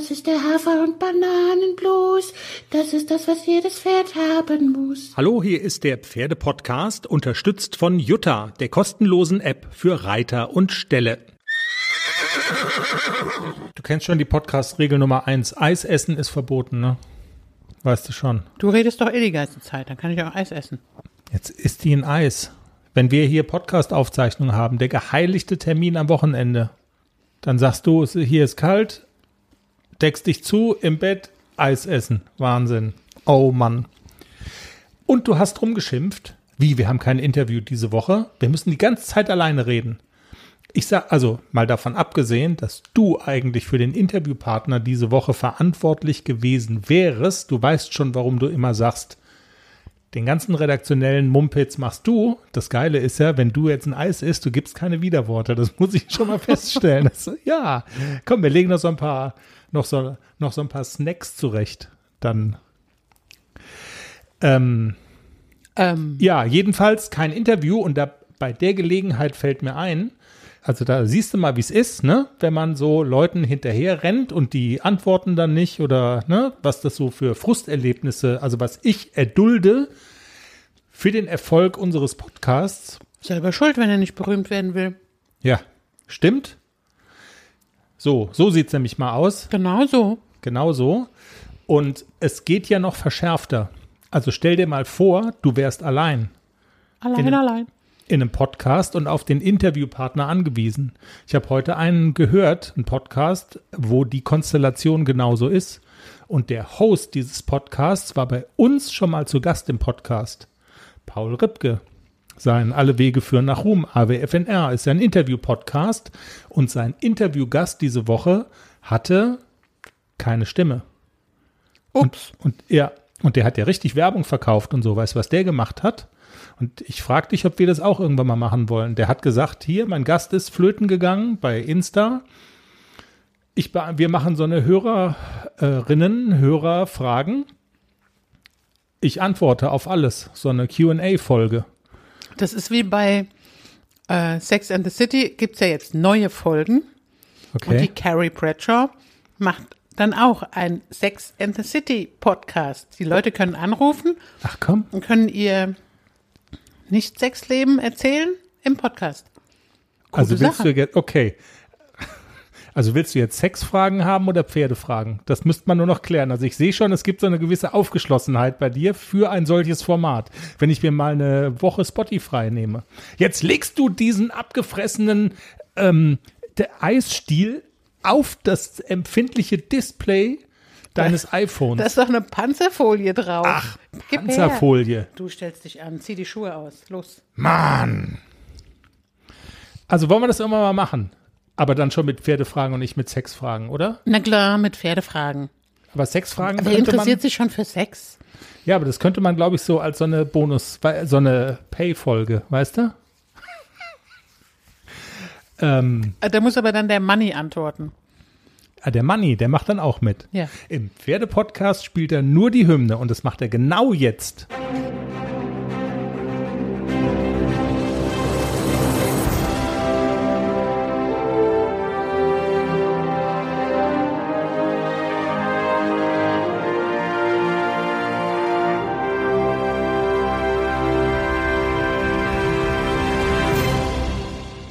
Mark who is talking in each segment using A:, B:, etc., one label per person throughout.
A: Das ist der Hafer- und Bananenblues. Das ist das, was jedes Pferd haben muss.
B: Hallo, hier ist der Pferdepodcast, unterstützt von Jutta, der kostenlosen App für Reiter und Ställe. Du kennst schon die Podcast-Regel Nummer eins. Eis essen ist verboten, ne? Weißt du schon.
C: Du redest doch eh die ganze Zeit, dann kann ich auch Eis essen.
B: Jetzt isst die ein Eis. Wenn wir hier Podcast-Aufzeichnungen haben, der geheiligte Termin am Wochenende, dann sagst du, hier ist kalt, deckst dich zu, im Bett, Eis essen. Wahnsinn. Oh Mann. Und du hast rumgeschimpft. Wie, wir haben kein Interview diese Woche. Wir müssen die ganze Zeit alleine reden. Ich sag, also mal davon abgesehen, dass du eigentlich für den Interviewpartner diese Woche verantwortlich gewesen wärest. Du weißt schon, warum du immer sagst, den ganzen redaktionellen Mumpitz machst du. Das Geile ist ja, wenn du jetzt ein Eis isst, du gibst keine Widerworte. Das muss ich schon mal feststellen. Das, ja, komm, wir legen noch so ein paar, noch so, noch so ein paar Snacks zurecht. Dann, ähm,
C: Ähm,
B: ja, jedenfalls kein Interview und da, bei der Gelegenheit fällt mir ein, also da siehst du mal, wie es ist, ne? Wenn man so Leuten hinterher rennt und die antworten dann nicht oder ne, was das so für Frusterlebnisse, also was ich erdulde für den Erfolg unseres Podcasts.
C: selber schuld, wenn er nicht berühmt werden will.
B: Ja, stimmt. So, so sieht's nämlich mal aus.
C: Genau so.
B: Genau so. Und es geht ja noch verschärfter. Also stell dir mal vor, du wärst allein.
C: Allein,
B: In-
C: allein.
B: in einem Podcast und auf den Interviewpartner angewiesen. Ich habe heute einen gehört, einen Podcast, wo die Konstellation genauso ist. Und der Host dieses Podcasts war bei uns schon mal zu Gast im Podcast. Paul Ripke. Sein Alle Wege führen nach Ruhm, AWFNR, ist ja ein Interview-Podcast. Und sein Interviewgast diese Woche hatte keine Stimme.
C: Ups.
B: Und, und ja, und der hat ja richtig Werbung verkauft und so. Weißt du, was der gemacht hat? Und ich frage dich, ob wir das auch irgendwann mal machen wollen. Der hat gesagt, hier, mein Gast ist flöten gegangen bei Insta. Ich, wir machen so eine Hörerinnen, Hörerfragen. Ich antworte auf alles. So eine Q&A-Folge.
C: Das ist wie bei äh, Sex and the City, gibt's ja jetzt neue Folgen. Und die
B: Okay.
C: Carrie Bradshaw macht dann auch ein Sex and the City Podcast. Die Leute können anrufen
B: Ach komm.
C: und können ihr Nicht-Sexleben erzählen im Podcast.
B: Also willst
C: Sache.
B: du jetzt, okay. Also willst du jetzt Sexfragen haben oder Pferdefragen? Das müsste man nur noch klären. Also ich sehe schon, es gibt so eine gewisse Aufgeschlossenheit bei dir für ein solches Format. Wenn ich mir mal eine Woche Spotify nehme. Jetzt legst du diesen abgefressenen ähm, Eisstiel auf das empfindliche Display deines iPhones.
C: Da ist doch eine Panzerfolie drauf.
B: Ach,
C: Gib her.
B: Panzerfolie.
C: Du stellst dich an, zieh die Schuhe aus. Los.
B: Mann. Also wollen wir das irgendwann mal machen? Aber dann schon mit Pferdefragen und nicht mit Sexfragen, oder?
C: Na klar, mit Pferdefragen.
B: Aber Sexfragen
C: Wer
B: könnte man,
C: interessiert sich schon für Sex?
B: Ja, aber das könnte man, glaube ich, so als so eine Bonus, so eine Pay-Folge, weißt du? ähm,
C: Äh, Da muss aber dann der Money antworten.
B: ah, der Manni, der macht dann auch mit.
C: Ja.
B: Im Pferdepodcast spielt er nur die Hymne und das macht er genau jetzt.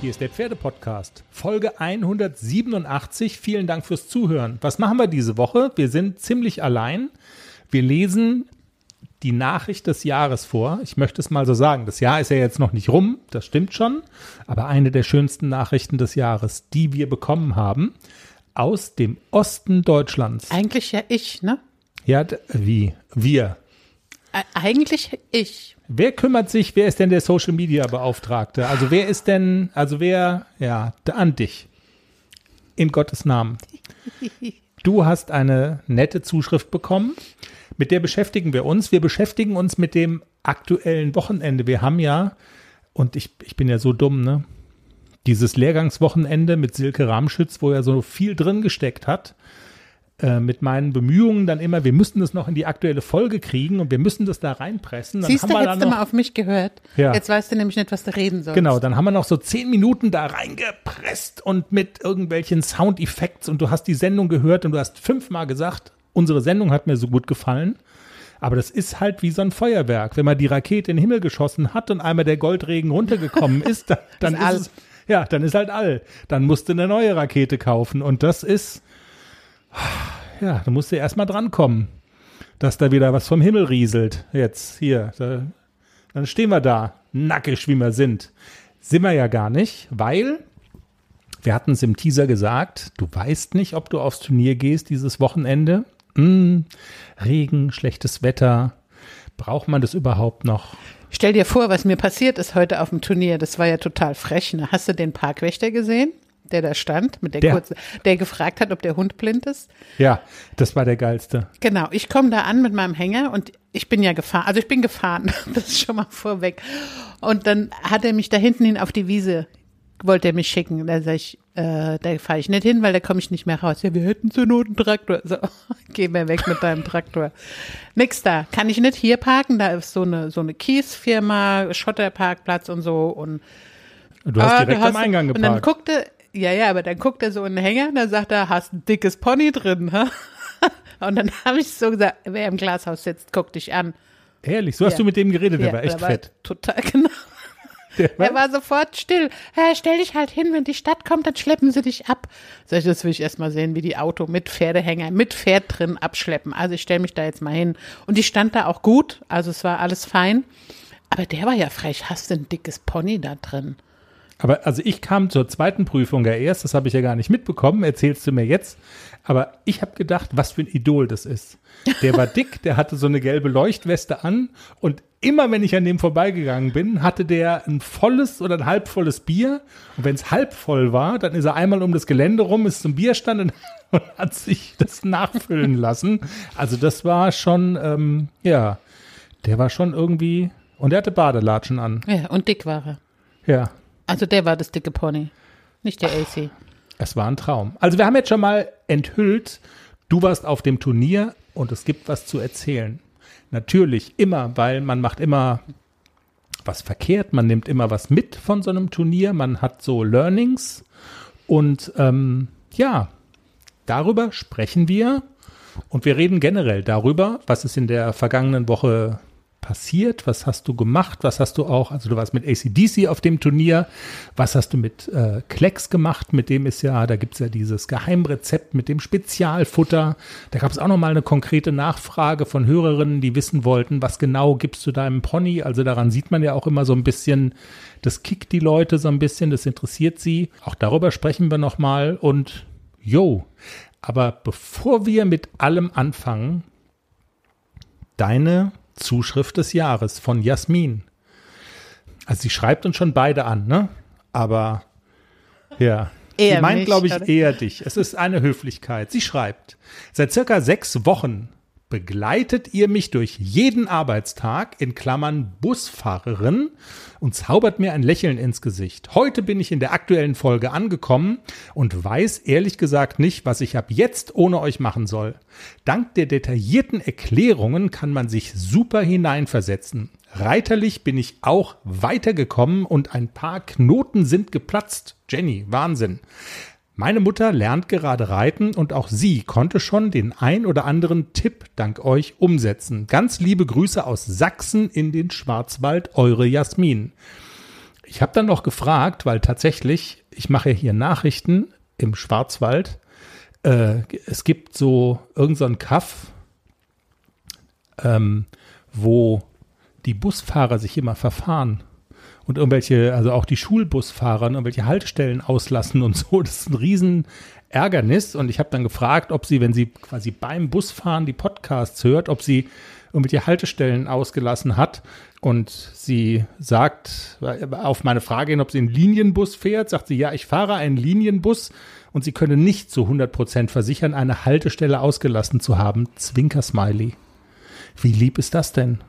B: Hier ist der Pferdepodcast, Folge 187. Vielen Dank fürs Zuhören. Was machen wir diese Woche? Wir sind ziemlich allein. Wir lesen die Nachricht des Jahres vor. Ich möchte es mal so sagen. Das Jahr ist ja jetzt noch nicht rum, das stimmt schon. Aber eine der schönsten Nachrichten des Jahres, die wir bekommen haben, aus dem Osten Deutschlands.
C: Eigentlich ja ich, ne?
B: Ja, wie? Wir.
C: Eigentlich ich.
B: Wer kümmert sich, wer ist denn der Social Media Beauftragte? Also wer ist denn, also wer, ja, da- an dich. In Gottes Namen. Du hast eine nette Zuschrift bekommen. Mit der beschäftigen wir uns. Wir beschäftigen uns mit dem aktuellen Wochenende. Wir haben ja, und ich, ich bin ja so dumm, ne? Dieses Lehrgangswochenende mit Silke Ramschütz, wo er so viel drin gesteckt hat. Äh, mit meinen Bemühungen dann immer, wir müssen das noch in die aktuelle Folge kriegen und wir müssen das da reinpressen. Dann
C: Siehst
B: haben
C: du,
B: wir
C: hättest du
B: noch,
C: mal auf mich gehört.
B: Ja.
C: Jetzt weißt du nämlich nicht, was du reden sollst.
B: Genau, dann haben wir noch so zehn Minuten da reingepresst und mit irgendwelchen Soundeffekts und du hast die Sendung gehört und du hast fünfmal gesagt, unsere Sendung hat mir so gut gefallen. Aber das ist halt wie so ein Feuerwerk. Wenn man die Rakete in den Himmel geschossen hat und einmal der Goldregen runtergekommen ist, dann, dann
C: Ist
B: ist, es, ja, dann ist halt all. Dann musst du eine neue Rakete kaufen und das ist, ja, da musst du erstmal drankommen, dass da wieder was vom Himmel rieselt. Jetzt hier, da, dann stehen wir da, nackig wie wir sind. Sind wir ja gar nicht, weil wir hatten es im Teaser gesagt, du weißt nicht, ob du aufs Turnier gehst dieses Wochenende. Hm, Regen, schlechtes Wetter. Braucht man das überhaupt noch?
C: Stell dir vor, was mir passiert ist heute auf dem Turnier. Das war ja total frech. Ne? Hast du den Parkwächter gesehen, der da stand, mit der,
B: Der.
C: kurzen, der gefragt hat, ob der Hund blind ist?
B: Ja, das war der geilste.
C: Genau, ich komme da an mit meinem Hänger und ich bin ja gefahren, also ich bin gefahren, das ist schon mal vorweg. Und dann hat er mich da hinten hin auf die Wiese, wollte er mich schicken. Da sag ich, äh, da fahre ich nicht hin, weil da komme ich nicht mehr raus. Ja, wir hätten zur Not einen Traktor. So, geh mir weg mit deinem Traktor. Nix da, kann ich nicht hier parken, da ist so eine, so eine Kiesfirma, Schotterparkplatz und so und
B: Du hast
C: Ah,
B: direkt
C: du hast-
B: am Eingang
C: Und dann
B: geparkt.
C: guckte, ja, ja, aber dann guckt er so in den Hänger, dann sagt er, hast ein dickes Pony drin, hä? Und dann habe ich so gesagt, wer im Glashaus sitzt, guck dich an.
B: Ehrlich, so hast
C: Ja.
B: du mit dem geredet, der
C: Ja,
B: war echt
C: der
B: fett.
C: Total, genau.
B: Der
C: Er war sofort still. Hä, stell dich halt hin, wenn die Stadt kommt, dann schleppen sie dich ab. Sag ich, das will ich erst mal sehen, wie die Auto mit Pferdehänger, mit Pferd drin abschleppen. Also ich stelle mich da jetzt mal hin. Und die stand da auch gut, also es war alles fein. Aber der war ja frech. Hast du ein dickes Pony da drin?
B: Aber also ich kam zur zweiten Prüfung ja erst, das habe ich ja gar nicht mitbekommen, erzählst du mir jetzt. Aber ich habe gedacht, was für ein Idol das ist. Der war dick, der hatte so eine gelbe Leuchtweste an und immer wenn ich an dem vorbeigegangen bin, hatte der ein volles oder ein halbvolles Bier. Und wenn es halb voll war, dann ist er einmal um das Gelände rum, ist zum Bierstand und, und hat sich das nachfüllen lassen. Also das war schon, ähm, ja, der war schon irgendwie, und er hatte Badelatschen an.
C: Ja, und dick war er.
B: Ja.
C: Also der war das dicke Pony, nicht der AC.
B: Es war ein Traum. Also wir haben jetzt schon mal enthüllt, du warst auf dem Turnier und es gibt was zu erzählen. Natürlich immer, weil man macht immer was verkehrt, man nimmt immer was mit von so einem Turnier, man hat so Learnings und ähm, ja, darüber sprechen wir und wir reden generell darüber, was ist in der vergangenen Woche passiert, was hast du gemacht, was hast du auch, also du warst mit ACDC auf dem Turnier, was hast du mit äh, Klecks gemacht, mit dem ist ja, da gibt es ja dieses Geheimrezept mit dem Spezialfutter, da gab es auch nochmal eine konkrete Nachfrage von Hörerinnen, die wissen wollten, was genau gibst du deinem Pony, also daran sieht man ja auch immer so ein bisschen, das kickt die Leute so ein bisschen, das interessiert sie, auch darüber sprechen wir nochmal und yo, aber bevor wir mit allem anfangen, deine Zuschrift des Jahres von Jasmin. Also sie schreibt uns schon beide an, ne? Aber ja.
C: Eher
B: sie meint, glaube ich,
C: oder?
B: eher dich. Es ist eine Höflichkeit. Sie schreibt, seit circa sechs Wochen begleitet ihr mich durch jeden Arbeitstag, in Klammern Busfahrerin, und zaubert mir ein Lächeln ins Gesicht. Heute bin ich in der aktuellen Folge angekommen und weiß ehrlich gesagt nicht, was ich ab jetzt ohne euch machen soll. Dank der detaillierten Erklärungen kann man sich super hineinversetzen. Reiterlich bin ich auch weitergekommen und ein paar Knoten sind geplatzt. Jenny, Wahnsinn. Meine Mutter lernt gerade reiten und auch sie konnte schon den ein oder anderen Tipp dank euch umsetzen. Ganz liebe Grüße aus Sachsen in den Schwarzwald, eure Jasmin. Ich habe dann noch gefragt, weil tatsächlich, ich mache hier Nachrichten im Schwarzwald. Äh, es gibt so irgendein so Kaff, ähm, wo die Busfahrer sich immer verfahren und irgendwelche, also auch die Schulbusfahrer, irgendwelche Haltestellen auslassen und so. Das ist ein riesen Ärgernis. Und ich habe dann gefragt, ob sie, wenn sie quasi beim Busfahren die Podcasts hört, ob sie irgendwelche Haltestellen ausgelassen hat. Und sie sagt, auf meine Frage hin, ob sie einen Linienbus fährt, sagt sie, ja, ich fahre einen Linienbus und sie könne nicht zu 100 Prozent versichern, eine Haltestelle ausgelassen zu haben. Zwinker-Smiley. Wie lieb ist das denn?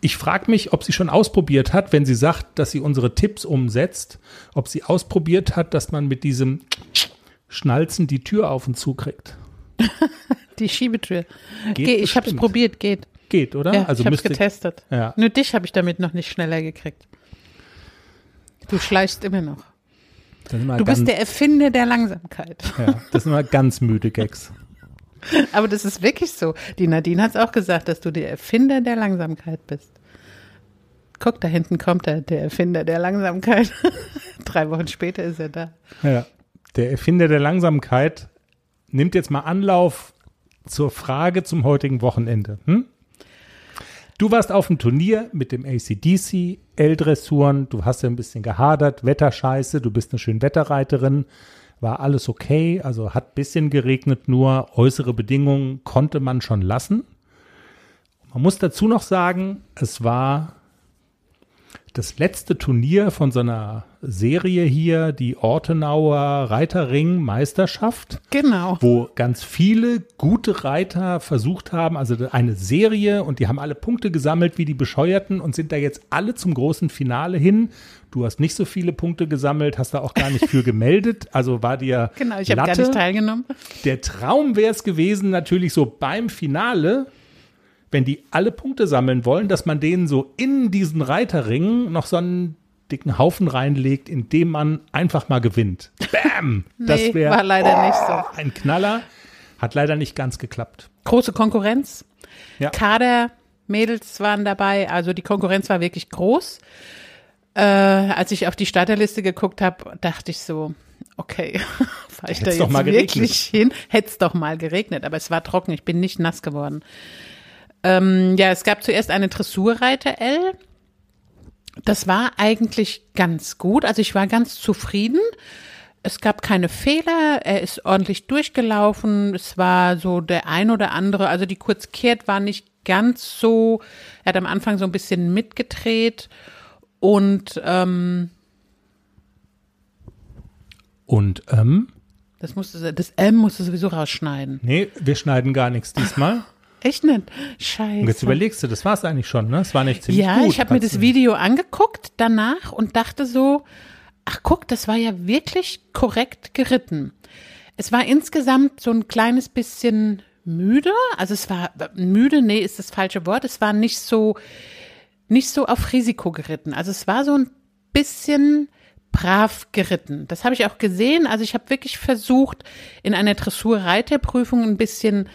B: Ich frage mich, ob sie schon ausprobiert hat, wenn sie sagt, dass sie unsere Tipps umsetzt, ob sie ausprobiert hat, dass man mit diesem Schnalzen die Tür auf und zu kriegt.
C: Die Schiebetür.
B: Geht
C: Geht, ich habe es probiert, geht.
B: Geht, oder?
C: Ja,
B: also
C: ich habe
B: müsste
C: getestet.
B: Ja.
C: Nur dich habe ich damit noch nicht schneller gekriegt. Du schleichst immer noch. Du bist der Erfinder der Langsamkeit.
B: ja, das sind mal ganz müde Gags.
C: Aber das ist wirklich so. Die Nadine hat es auch gesagt, dass du der Erfinder der Langsamkeit bist. Guck, da hinten kommt er, der Erfinder der Langsamkeit. Drei Wochen später ist er da.
B: Ja. Der Erfinder der Langsamkeit nimmt jetzt mal Anlauf zur Frage zum heutigen Wochenende. Hm? Du warst auf dem Turnier mit dem ACDC, L-Dressuren, du hast ja ein bisschen gehadert, Wetterscheiße, du bist eine schön Wetterreiterin, war alles okay, also hat bisschen geregnet, nur äußere Bedingungen konnte man schon lassen. Man muss dazu noch sagen, es war das letzte Turnier von so einer Serie hier, die Ortenauer Reiterring Meisterschaft,
C: Genau.
B: wo ganz viele gute Reiter versucht haben, also eine Serie und die haben alle Punkte gesammelt wie die Bescheuerten und sind da jetzt alle zum großen Finale hin. Du hast nicht so viele Punkte gesammelt, hast da auch gar nicht für gemeldet, also war dir
C: Genau, ich habe gar nicht teilgenommen.
B: Der Traum wäre es gewesen, natürlich so beim Finale, wenn die alle Punkte sammeln wollen, dass man denen so in diesen Reiterringen noch so einen dicken Haufen reinlegt, in dem man einfach mal gewinnt. Bam! Das
C: Nee,
B: wäre
C: war leider nicht so.
B: ein Knaller. Hat leider nicht ganz geklappt.
C: Große Konkurrenz.
B: Ja.
C: Kader, Mädels waren dabei, also die Konkurrenz war wirklich groß. Äh, als ich auf die Starterliste geguckt habe, dachte ich so, okay, fahre ich da
B: Hätt's doch
C: jetzt
B: mal geregnet.
C: wirklich hin? Hätte es doch mal geregnet, aber es war trocken, ich bin nicht nass geworden. Ähm, ja, es gab zuerst eine Dressurreiter L. Das war eigentlich ganz gut, also ich war ganz zufrieden. Es gab keine Fehler, er ist ordentlich durchgelaufen. Es war so der ein oder andere, also die Kurzkehrt war nicht ganz so, er hat am Anfang so ein bisschen mitgedreht und ähm,
B: Und, ähm,
C: das musste, das M musste sowieso rausschneiden.
B: nee, wir schneiden gar nichts diesmal.
C: Echt nicht? Scheiße.
B: Und jetzt überlegst du, das war es eigentlich schon, ne? Es war nicht ziemlich
C: Ja,
B: gut.
C: ich habe mir das Video angeguckt danach und dachte so, ach guck, das war ja wirklich korrekt geritten. Es war insgesamt so ein kleines bisschen müde, also es war müde, nee, ist das falsche Wort, es war nicht so nicht so auf Risiko geritten. Also es war so ein bisschen brav geritten. Das habe ich auch gesehen, also ich habe wirklich versucht in einer Dressurreiterprüfung ein bisschen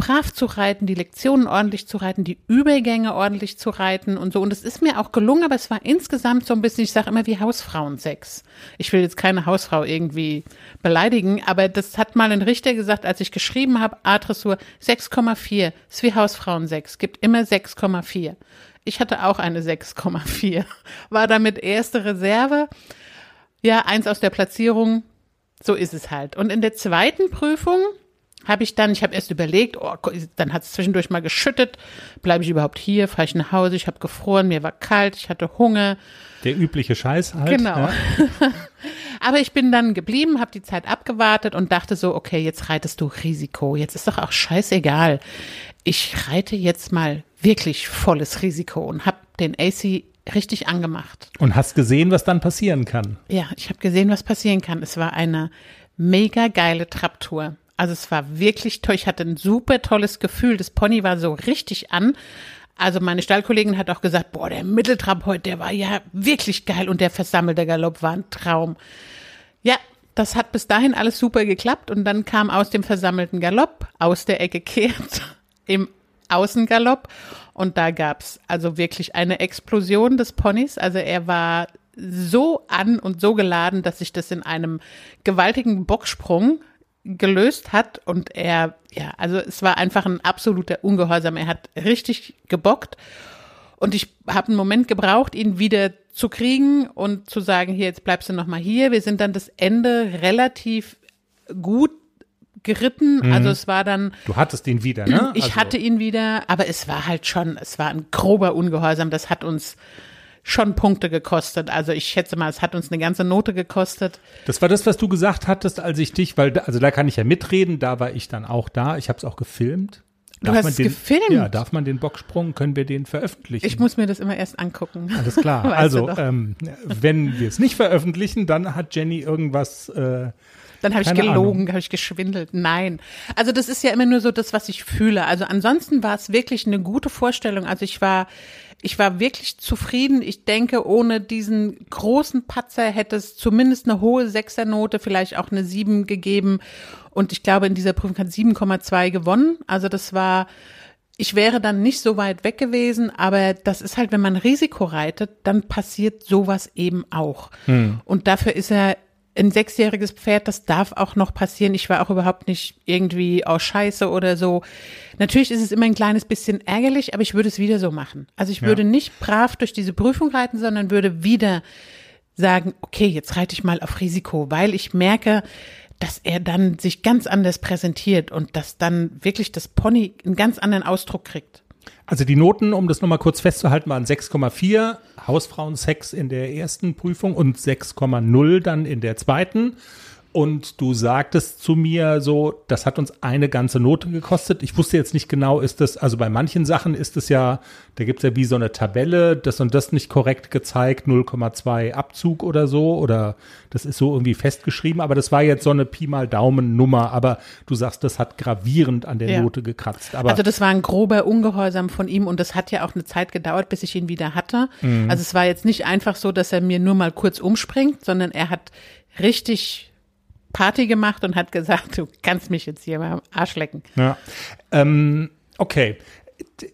C: brav zu reiten, die Lektionen ordentlich zu reiten, die Übergänge ordentlich zu reiten und so. Und es ist mir auch gelungen, aber es war insgesamt so ein bisschen, ich sage immer wie Hausfrauensex. Ich will jetzt keine Hausfrau irgendwie beleidigen, aber das hat mal ein Richter gesagt, als ich geschrieben habe, A-Dressur 6,4 ist wie Hausfrauensex, gibt immer 6,4. Ich hatte auch eine 6,4, war damit erste Reserve. Ja, eins aus der Platzierung, so ist es halt. Und in der zweiten Prüfung habe ich dann, ich habe erst überlegt, oh, dann hat es zwischendurch mal geschüttet, bleibe ich überhaupt hier, fahre ich nach Hause, ich habe gefroren, mir war kalt, ich hatte Hunger.
B: Der übliche Scheiß halt.
C: Genau.
B: Ja.
C: Aber ich bin dann geblieben, habe die Zeit abgewartet und dachte so, okay, jetzt reitest du Risiko, jetzt ist doch auch scheißegal. Ich reite jetzt mal wirklich volles Risiko und habe den AC richtig angemacht.
B: Und hast gesehen, was dann passieren kann.
C: Ja, ich habe gesehen, was passieren kann. Es war eine mega geile Trapptour. Also es war wirklich toll. Ich hatte ein super tolles Gefühl. Das Pony war so richtig an. Also meine Stallkollegin hat auch gesagt, boah, der Mitteltrab heute, der war ja wirklich geil und der versammelte Galopp war ein Traum. Ja, das hat bis dahin alles super geklappt und dann kam aus dem versammelten Galopp, aus der Ecke kehrt, im Außengalopp und da gab's also wirklich eine Explosion des Ponys. Also er war so an und so geladen, dass sich das in einem gewaltigen Bocksprung gelöst hat und er, ja, also es war einfach ein absoluter Ungehorsam. Er hat richtig gebockt und ich habe einen Moment gebraucht, ihn wieder zu kriegen und zu sagen, hier, jetzt bleibst du noch mal hier. Wir sind dann das Ende relativ gut geritten. Also es war dann,
B: Du hattest ihn wieder, ne?
C: ich
B: also,
C: hatte ihn wieder, aber es war halt schon, es war ein grober Ungehorsam. Das hat uns schon Punkte gekostet. Also ich schätze mal, es hat uns eine ganze Note gekostet.
B: Das war das, was du gesagt hattest, als ich dich, weil, da- also da kann ich ja mitreden, da war ich dann auch da. Ich habe es auch gefilmt.
C: Du hast
B: man
C: es
B: den,
C: gefilmt?
B: Ja, darf man den Bocksprung, können wir den veröffentlichen?
C: Ich muss mir das immer erst angucken.
B: Alles klar. Also, ähm, wenn wir es nicht veröffentlichen, dann hat Jenny irgendwas äh,
C: Dann habe ich gelogen, habe ich geschwindelt. Nein. Also das ist ja immer nur so das, was ich fühle. Also ansonsten war es wirklich eine gute Vorstellung. Also ich war, ich war wirklich zufrieden. Ich denke, ohne diesen großen Patzer hätte es zumindest eine hohe Sechsernote, vielleicht auch eine Sieben gegeben. Und ich glaube, in dieser Prüfung hat 7,2 gewonnen. Also das war, ich wäre dann nicht so weit weg gewesen, aber das ist halt, wenn man Risiko reitet, dann passiert sowas eben auch. Und dafür ist er ein sechsjähriges Pferd, das darf auch noch passieren. Ich war auch überhaupt nicht irgendwie aus Scheiße oder so. Natürlich ist es immer ein kleines bisschen ärgerlich, aber ich würde es wieder so machen. Also ich würde nicht brav durch diese Prüfung reiten, sondern würde wieder sagen, okay, jetzt reite ich mal auf Risiko, weil ich merke, dass er dann sich ganz anders präsentiert und dass dann wirklich das Pony einen ganz anderen Ausdruck kriegt.
B: Also die Noten, um das nochmal kurz festzuhalten, waren 6,4, Hausfrauensex in der ersten Prüfung und 6,0 dann in der zweiten. Und du sagtest zu mir so, das hat uns eine ganze Note gekostet. Ich wusste jetzt nicht genau, ist das, also bei manchen Sachen ist es ja, da gibt's ja wie so eine Tabelle, das und das nicht korrekt gezeigt, 0,2 Abzug oder so, oder das ist so irgendwie festgeschrieben, aber das war jetzt so eine Pi mal Daumen Nummer, aber du sagst, das hat gravierend an der
C: Ja.
B: Note gekratzt. Aber
C: also das war ein grober Ungehorsam von ihm und das hat ja auch eine Zeit gedauert, bis ich ihn wieder hatte. Also es war jetzt nicht einfach so, dass er mir nur mal kurz umspringt, sondern er hat richtig Party gemacht und hat gesagt, du kannst mich jetzt hier mal am Arsch lecken.
B: Ja. Ähm, okay.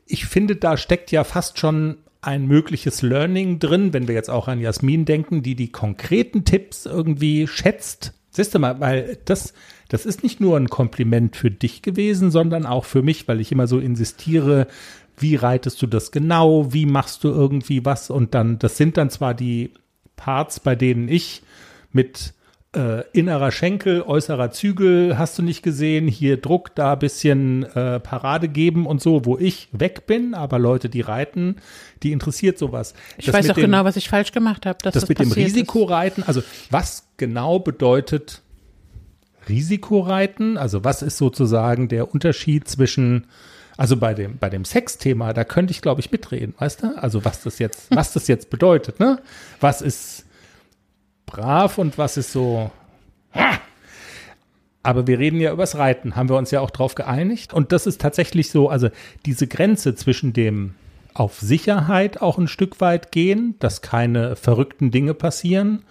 B: Ich finde, da steckt ja fast schon ein mögliches Learning drin, wenn wir jetzt auch an Jasmin denken, die die konkreten Tipps irgendwie schätzt. Siehst du mal, weil das, das ist nicht nur ein Kompliment für dich gewesen, sondern auch für mich, weil ich immer so insistiere, wie reitest du das genau, wie machst du irgendwie was und dann, das sind dann zwar die Parts, bei denen ich mit äh, innerer Schenkel, äußerer Zügel, hast du nicht gesehen, hier Druck, da bisschen äh, Parade geben und so, wo ich weg bin, aber Leute, die reiten, die interessiert sowas.
C: Ich
B: Das
C: weiß auch
B: dem,
C: genau, was ich falsch gemacht habe, dass das,
B: das mit dem Risikoreiten, also was genau bedeutet Risikoreiten? Also was ist sozusagen der Unterschied zwischen also bei dem, bei dem Sexthema, da könnte ich, glaube ich, mitreden, weißt du? Also was das jetzt, was das jetzt bedeutet, ne? Was ist brav und was ist so. Aber wir reden ja übers Reiten, haben wir uns ja auch drauf geeinigt. Und das ist tatsächlich so, also diese Grenze zwischen dem auf Sicherheit auch ein Stück weit gehen, dass keine verrückten Dinge passieren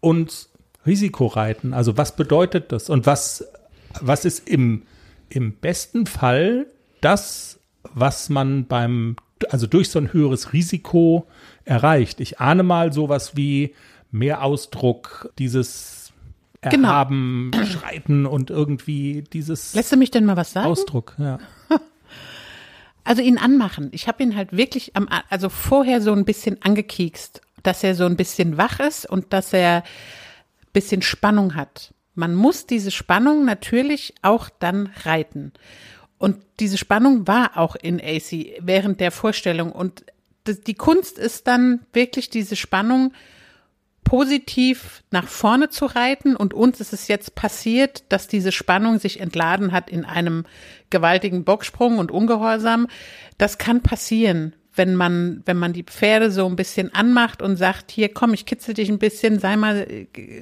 B: und Risikoreiten. Also was bedeutet das? Und was, was ist im, im besten Fall das, was man beim, also durch so ein höheres Risiko erreicht? Ich ahne mal sowas wie mehr Ausdruck, dieses
C: Genau.
B: Erhaben, Schreiten und irgendwie dieses
C: Lässt du mich denn mal was sagen?
B: Ausdruck, ja.
C: Also ihn anmachen. Ich habe ihn halt wirklich am, also vorher so ein bisschen angekiekst, dass er so ein bisschen wach ist und dass er ein bisschen Spannung hat. Man muss diese Spannung natürlich auch dann reiten. Und diese Spannung war auch in AC während der Vorstellung. Und die Kunst ist dann wirklich diese Spannung positiv nach vorne zu reiten. Und uns ist es jetzt passiert, dass diese Spannung sich entladen hat in einem gewaltigen Bocksprung und Ungehorsam. Das kann passieren, wenn man, wenn man die Pferde so ein bisschen anmacht und sagt, hier komm, ich kitzel dich ein bisschen, sei mal,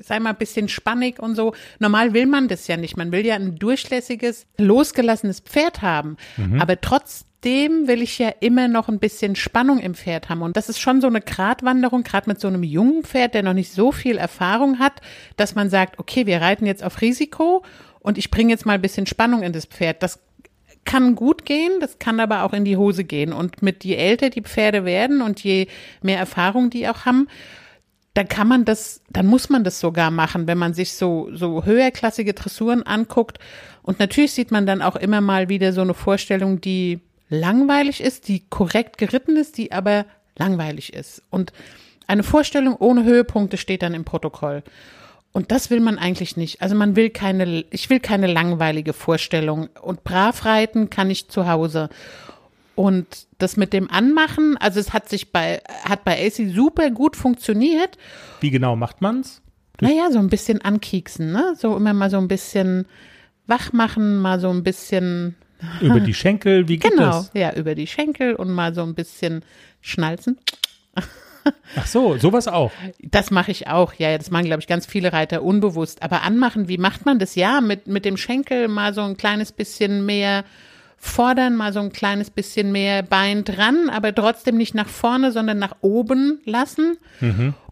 C: sei mal ein bisschen spannig und so. Normal will man das ja nicht. Man will ja ein durchlässiges, losgelassenes Pferd haben. Aber trotzdem will ich ja immer noch ein bisschen Spannung im Pferd haben. Und das ist schon so eine Gratwanderung, gerade mit so einem jungen Pferd, der noch nicht so viel Erfahrung hat, dass man sagt, okay, wir reiten jetzt auf Risiko und ich bringe jetzt mal ein bisschen Spannung in das Pferd. Das kann gut gehen, das kann aber auch in die Hose gehen. Und mit je älter die Pferde werden und je mehr Erfahrung die auch haben, dann kann man das, dann muss man das sogar machen, wenn man sich so, so höherklassige Dressuren anguckt. Und natürlich sieht man dann auch immer mal wieder so eine Vorstellung, die langweilig ist, die korrekt geritten ist, die aber langweilig ist. Und eine Vorstellung ohne Höhepunkte steht dann im Protokoll. Und das will man eigentlich nicht. Also man will keine, ich will keine langweilige Vorstellung. Und brav reiten kann ich zu Hause. Und das mit dem Anmachen, also es hat sich bei, hat bei AC super gut funktioniert.
B: Wie genau macht man's?
C: Naja, so ein bisschen ankieksen, ne? So immer mal so ein bisschen wach machen, mal so ein bisschen,
B: Über die Schenkel, wie geht
C: genau,
B: das?
C: ja, über die Schenkel und mal so ein bisschen schnalzen.
B: Ach so, sowas auch.
C: Das mache ich auch. Ja, das machen, glaube ich, ganz viele Reiter unbewusst. Aber anmachen, wie macht man das? Ja, mit, mit dem Schenkel mal so ein kleines bisschen mehr fordern, mal so ein kleines bisschen mehr Bein dran, aber trotzdem nicht nach vorne, sondern nach oben lassen.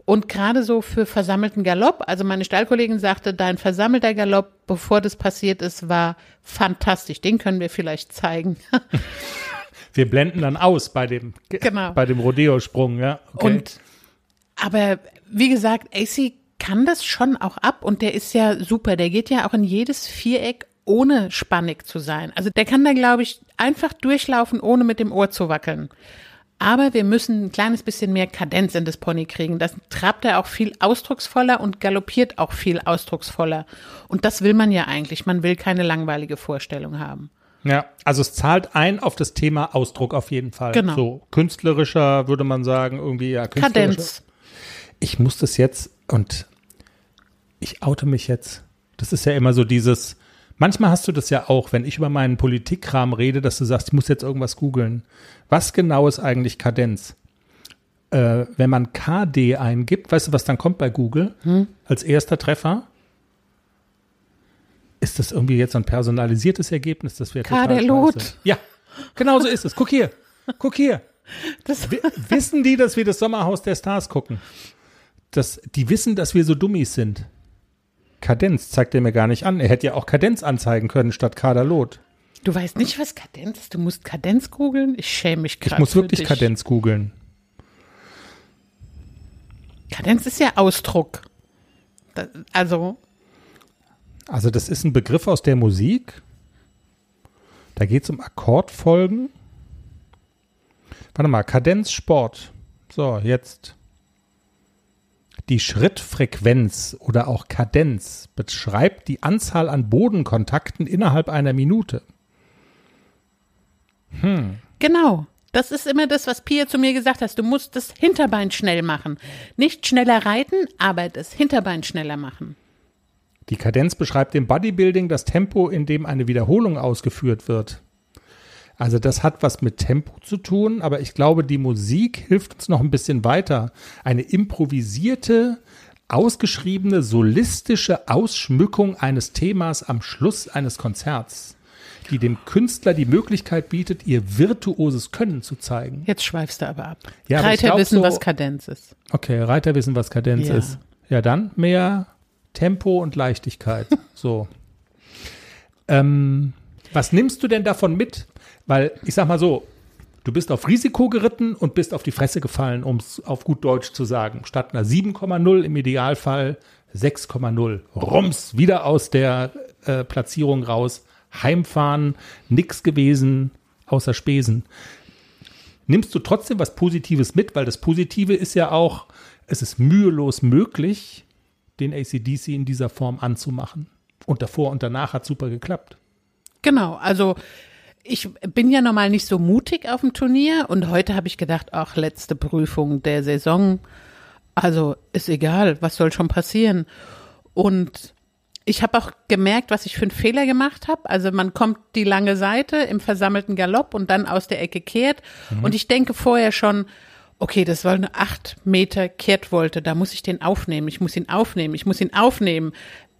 C: Und gerade so für versammelten Galopp, also meine Stallkollegin sagte, dein versammelter Galopp, bevor das passiert ist, war fantastisch. Den können wir vielleicht zeigen.
B: Wir blenden dann aus bei dem,
C: Genau.
B: bei dem Rodeo-Sprung, ja. Okay.
C: Und aber wie gesagt, AC kann das schon auch ab und der ist ja super. Der geht ja auch in jedes Viereck ohne spannig zu sein. Also der kann da, glaube ich, einfach durchlaufen, ohne mit dem Ohr zu wackeln. Aber wir müssen ein kleines bisschen mehr Kadenz in das Pony kriegen. Das trabt er auch viel ausdrucksvoller und galoppiert auch viel ausdrucksvoller. Und das will man ja eigentlich. Man will keine langweilige Vorstellung haben.
B: Ja, also es zahlt ein auf das Thema Ausdruck auf jeden Fall.
C: Genau.
B: So künstlerischer würde man sagen, irgendwie ja.
C: Kadenz.
B: Ich muss das jetzt und ich oute mich jetzt. Das ist ja immer so dieses. Manchmal hast du das ja auch, wenn ich über meinen Politikkram rede, dass du sagst, ich muss jetzt irgendwas googeln. Was genau ist eigentlich Kadenz? Äh, wenn man KD eingibt, weißt du, was dann kommt bei Google als erster Treffer? Ist das irgendwie jetzt ein personalisiertes Ergebnis? Das wäre scheiße. Ja, genau so ist es. Guck hier. Guck hier.
C: Das,
B: Wi- wissen die, dass wir das Sommerhaus der Stars gucken? Das, die wissen, dass wir so Dummies sind. Kadenz zeigt er mir gar nicht an. Er hätte ja auch Kadenz anzeigen können statt Kaderlot.
C: du weißt nicht, was Kadenz ist? Du musst Kadenz googeln? Ich schäme mich gerade.
B: Ich muss wirklich
C: dich.
B: Kadenz googeln.
C: Kadenz ist ja Ausdruck. Da- Also,
B: Also das ist ein Begriff aus der Musik. Da geht es um Akkordfolgen. Warte mal, Kadenzsport. So, jetzt. Die Schrittfrequenz oder auch Kadenz beschreibt die Anzahl an Bodenkontakten innerhalb einer Minute.
C: genau. Das ist immer das, was Pia zu mir gesagt hat. Du musst das Hinterbein schnell machen. Nicht schneller reiten, aber das Hinterbein schneller machen.
B: Die Kadenz beschreibt im Bodybuilding das Tempo, in dem eine Wiederholung ausgeführt wird. Also das hat was mit Tempo zu tun, aber ich glaube, die Musik hilft uns noch ein bisschen weiter. Eine improvisierte, ausgeschriebene, solistische Ausschmückung eines Themas am Schluss eines Konzerts, die dem Künstler die Möglichkeit bietet, ihr virtuoses Können zu zeigen.
C: Jetzt schweifst du aber ab.
B: Ja, aber
C: Reiter
B: glaub
C: wissen,
B: so-
C: was Kadenz ist.
B: Okay, Reiter wissen, was Kadenz
C: Ja.
B: ist. Ja, dann mehr Tempo und Leichtigkeit. so. Ähm, was nimmst du denn davon mit? Weil, ich sag mal so, du bist auf Risiko geritten und bist auf die Fresse gefallen, um es auf gut Deutsch zu sagen. Statt einer 7,0 im Idealfall 6,0. Rums, wieder aus der äh, Platzierung raus. Heimfahren, nix gewesen, außer Spesen nimmst du trotzdem was Positives mit, weil das Positive ist ja auch, es ist mühelos möglich, den ACDC in dieser Form anzumachen. Und davor und danach hat super geklappt.
C: Genau, also ich bin ja normal nicht so mutig auf dem Turnier und heute habe ich gedacht, ach, letzte Prüfung der Saison. Also ist egal, was soll schon passieren. Und ich habe auch gemerkt, was ich für einen Fehler gemacht habe. Also man kommt die lange Seite im versammelten Galopp und dann aus der Ecke kehrt. Und ich denke vorher schon, okay, das war eine acht Meter Kehrtwolte, da muss ich den aufnehmen. Ich muss ihn aufnehmen, ich muss ihn aufnehmen.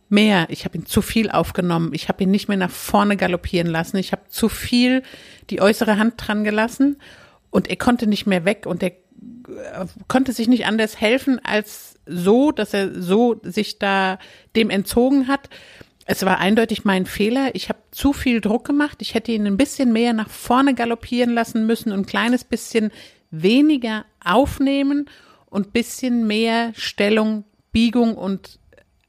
C: Mehr, ich habe ihn zu viel aufgenommen. Ich habe ihn nicht mehr nach vorne galoppieren lassen. Ich habe zu viel die äußere Hand dran gelassen und er konnte nicht mehr weg und er äh, konnte sich nicht anders helfen als so, dass er so sich da dem entzogen hat. Es war eindeutig mein Fehler. Ich habe zu viel Druck gemacht. Ich hätte ihn ein bisschen mehr nach vorne galoppieren lassen müssen und ein kleines bisschen weniger aufnehmen und bisschen mehr Stellung, Biegung und